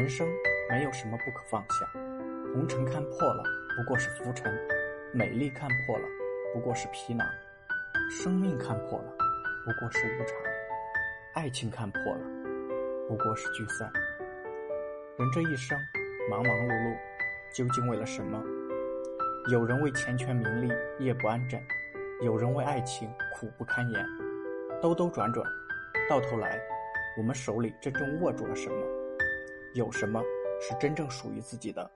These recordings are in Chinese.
人生没有什么不可放下，红尘看破了不过是浮尘，美丽看破了不过是皮囊，生命看破了不过是无常，爱情看破了不过是聚散。人这一生忙忙碌碌，究竟为了什么？有人为钱权名利夜不安枕，有人为爱情苦不堪言。兜兜转转，到头来，我们手里真正握住了什么？有什么是真正属于自己的？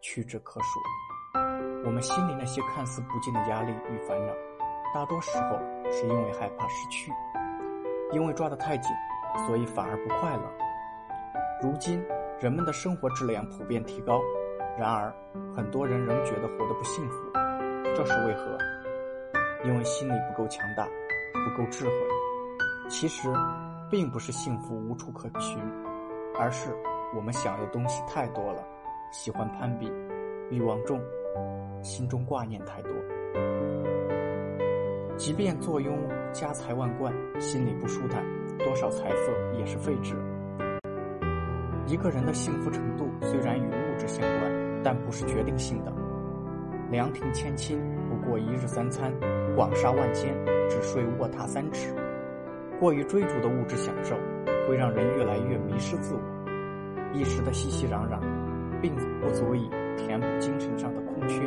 屈指可数。我们心里那些看似不尽的压力与烦恼，大多时候是因为害怕失去，因为抓得太紧，所以反而不快乐。如今，人们的生活质量普遍提高，然而很多人仍觉得活得不幸福，这是为何？因为心里不够强大。不够智慧，其实并不是幸福无处可寻，而是我们想要的东西太多了，喜欢攀比，欲望重，心中挂念太多。即便坐拥家财万贯，心里不舒坦，多少财富也是废纸。一个人的幸福程度虽然与物质相关，但不是决定性的。凉亭千顷，不过一日三餐；广厦万间。只睡卧榻三尺，过于追逐的物质享受，会让人越来越迷失自我。一时的熙熙攘攘，并不足以填补精神上的空缺。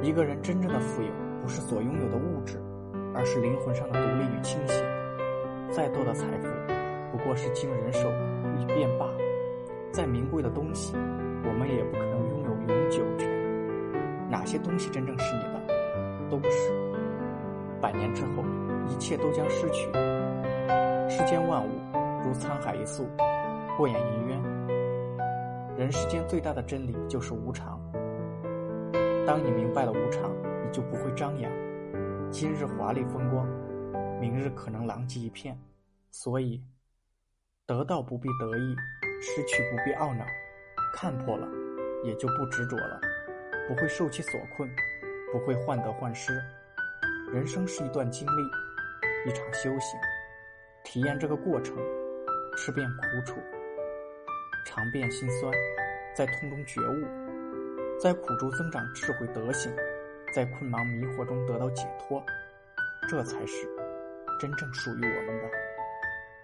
一个人真正的富有，不是所拥有的物质，而是灵魂上的独立与清醒。再多的财富，不过是经人手一变罢了。再名贵的东西，我们也不可能拥有永久权。哪些东西真正是你的？都不是。百年之后，一切都将失去。世间万物如沧海一粟，过眼云烟。人世间最大的真理就是无常。当你明白了无常，你就不会张扬。今日华丽风光，明日可能狼藉一片。所以，得到不必得意，失去不必懊恼。看破了，也就不执着了，不会受其所困，不会患得患失。人生是一段经历，一场修行。体验这个过程，吃遍苦楚，尝遍辛酸，在痛中觉悟，在苦中增长智慧德行，在困忙迷惑中得到解脱，这才是真正属于我们的。